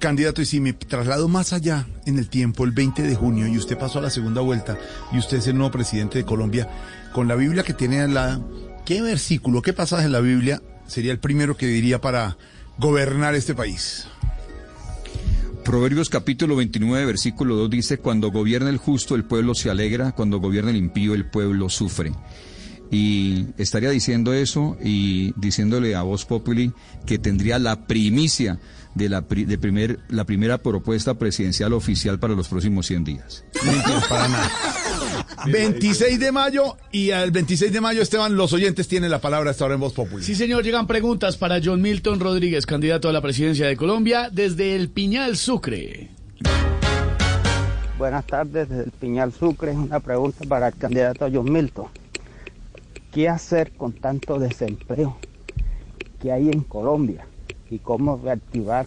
Candidato, y si me traslado más allá en el tiempo, el 20 de junio, y usted pasó a la segunda vuelta, y usted es el nuevo presidente de Colombia, con la Biblia que tiene al lado, ¿qué versículo, qué pasaje en la Biblia sería el primero que diría para gobernar este país? Proverbios capítulo 29, versículo 2 dice, cuando gobierna el justo el pueblo se alegra, cuando gobierna el impío el pueblo sufre. Y estaría diciendo eso y diciéndole a Voz Populi que tendría la primicia de la, de primer, la primera propuesta presidencial oficial para los próximos 100 días. Mentira, para nada. 26 de mayo y al 26 de mayo, Esteban, los oyentes tienen la palabra hasta ahora en Voz Populi. Sí, señor, llegan preguntas para John Milton Rodríguez, candidato a la presidencia de Colombia, desde el Piñal Sucre. Buenas tardes, desde el Piñal Sucre. Una pregunta para el candidato John Milton. ¿Qué hacer con tanto desempleo que hay en Colombia? ¿Y cómo reactivar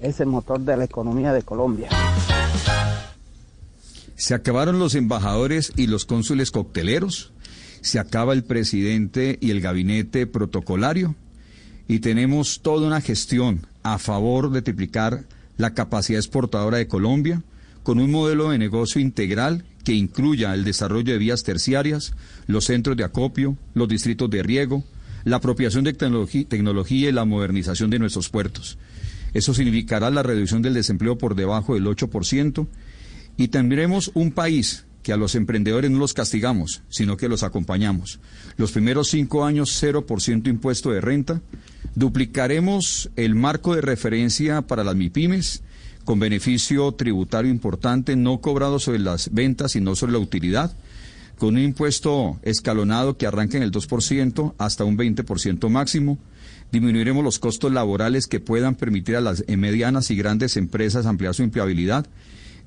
ese motor de la economía de Colombia? Se acabaron los embajadores y los cónsules cocteleros, se acaba el presidente y el gabinete protocolario y tenemos toda una gestión a favor de triplicar la capacidad exportadora de Colombia con un modelo de negocio integral que incluya el desarrollo de vías terciarias, los centros de acopio, los distritos de riego, la apropiación de tecnología y la modernización de nuestros puertos. Eso significará la reducción del desempleo por debajo del 8% y tendremos un país que a los emprendedores no los castigamos, sino que los acompañamos. Los primeros cinco años, 0% impuesto de renta. Duplicaremos el marco de referencia para las MIPIMES con beneficio tributario importante, no cobrado sobre las ventas, sino sobre la utilidad, con un impuesto escalonado que arranca en el 2% hasta un 20% máximo. Disminuiremos los costos laborales que puedan permitir a las medianas y grandes empresas ampliar su empleabilidad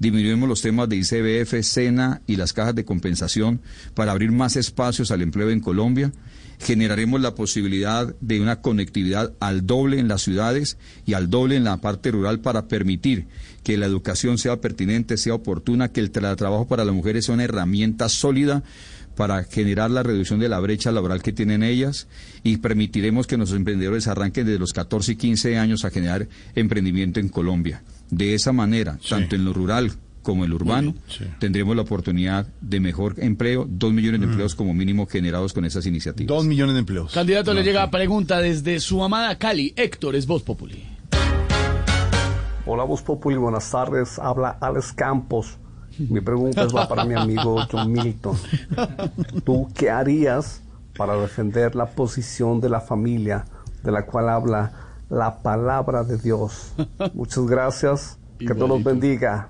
disminuimos los temas de ICBF, SENA y las cajas de compensación para abrir más espacios al empleo en Colombia. Generaremos la posibilidad de una conectividad al doble en las ciudades y al doble en la parte rural para permitir que la educación sea pertinente, sea oportuna, que el trabajo para las mujeres sea una herramienta sólida para generar la reducción de la brecha laboral que tienen ellas y permitiremos que nuestros emprendedores arranquen desde los 14 y 15 años a generar emprendimiento en Colombia. De esa manera, tanto en lo rural como en lo urbano, tendremos la oportunidad de mejor empleo, dos millones de mm. empleos como mínimo generados con esas iniciativas. Dos millones de empleos. Candidato, le llega pregunta desde su amada Cali. Héctor es Voz Populi. Hola Voz Populi, buenas tardes. Habla Alex Campos. Mi pregunta es para mi amigo John Milton. ¿Tú qué harías para defender la posición de la familia de la cual habla la palabra de Dios. Muchas gracias. Que Dios los bendiga.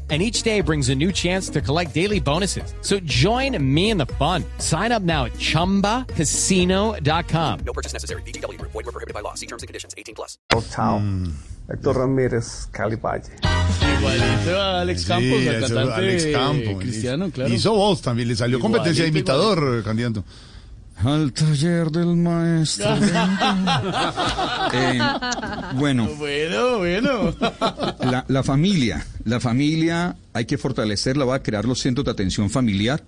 and each day brings a new chance to collect daily bonuses. So join me in the fun. Sign up now at ChumbaCasino.com. No purchase necessary. BGW. Void were prohibited by law. See terms and conditions. 18 plus. Oh, chao. Mm. Héctor Ramírez, Cali Valle. Igualito a Alex Campos, sí, el cantante Alex Campos. cristiano, claro. Hizo voz también, le salió igualito, competencia de imitador, igualito. candidato. Al taller del maestro. eh, bueno. Bueno, bueno. La, la, familia. La familia hay que fortalecerla. Va a crear los centros de atención familiar.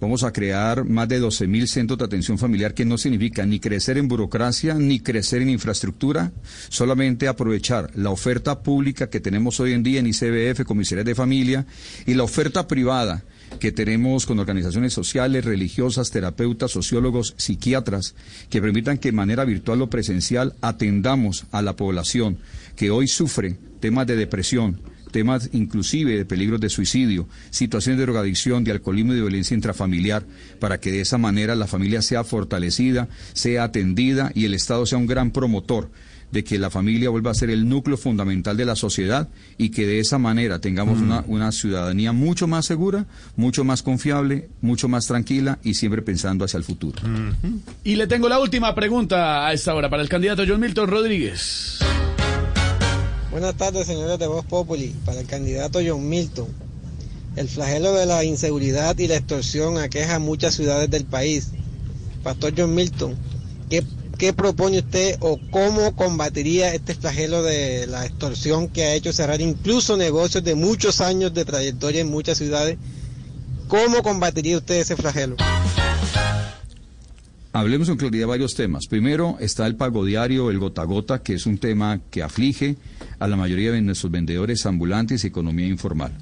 Vamos a crear más de 12.000 centros de atención familiar, que no significa ni crecer en burocracia, ni crecer en infraestructura, solamente aprovechar la oferta pública que tenemos hoy en día en ICBF, comisarías de familia, y la oferta privada que tenemos con organizaciones sociales, religiosas, terapeutas, sociólogos, psiquiatras, que permitan que de manera virtual o presencial atendamos a la población que hoy sufre temas de depresión, temas inclusive de peligros de suicidio, situaciones de drogadicción, de alcoholismo y de violencia intrafamiliar, para que de esa manera la familia sea fortalecida, sea atendida y el Estado sea un gran promotor de que la familia vuelva a ser el núcleo fundamental de la sociedad y que de esa manera tengamos una, una, ciudadanía mucho más segura, mucho más confiable, mucho más tranquila y siempre pensando hacia el futuro. Y le tengo la última pregunta a esta hora para el candidato John Milton Rodríguez. Buenas tardes, señores de Voz Populi. Para el candidato John Milton, el flagelo de la inseguridad y la extorsión aqueja a muchas ciudades del país. Pastor John Milton, ¿qué, ¿qué propone usted o cómo combatiría este flagelo de la extorsión que ha hecho cerrar incluso negocios de muchos años de trayectoria en muchas ciudades? ¿Cómo combatiría usted ese flagelo? Hablemos con claridad de varios temas. Primero está el pago diario, el gota a gota, que es un tema que aflige a la mayoría de nuestros vendedores ambulantes y economía informal.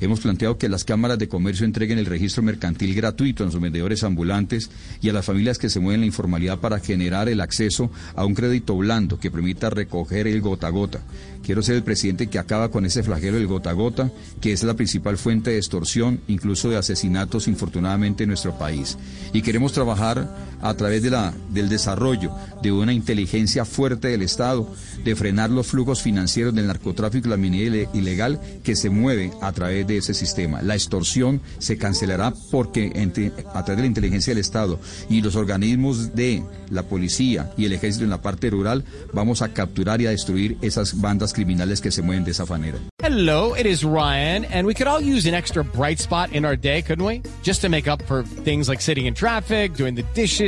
Hemos planteado que las cámaras de comercio entreguen el registro mercantil gratuito a los vendedores ambulantes y a las familias que se mueven en la informalidad para generar el acceso a un crédito blando que permita recoger el gota a gota. Quiero ser el presidente que acaba con ese flagelo del gota a gota, que es la principal fuente de extorsión, incluso de asesinatos, infortunadamente, en nuestro país. Y queremos trabajar a través de la, del desarrollo de una inteligencia fuerte del Estado, de frenar los flujos financieros del narcotráfico y la minería ilegal que se mueve a través de ese sistema. La extorsión se cancelará porque entre, a través de la inteligencia del Estado y los organismos de la policía y el ejército en la parte rural vamos a capturar y a destruir esas bandas criminales que se mueven de esa manera. Hello, it is Ryan, and we could all use an extra bright spot in our day, couldn't we? Just to make up for things like sitting in traffic, doing the dishes,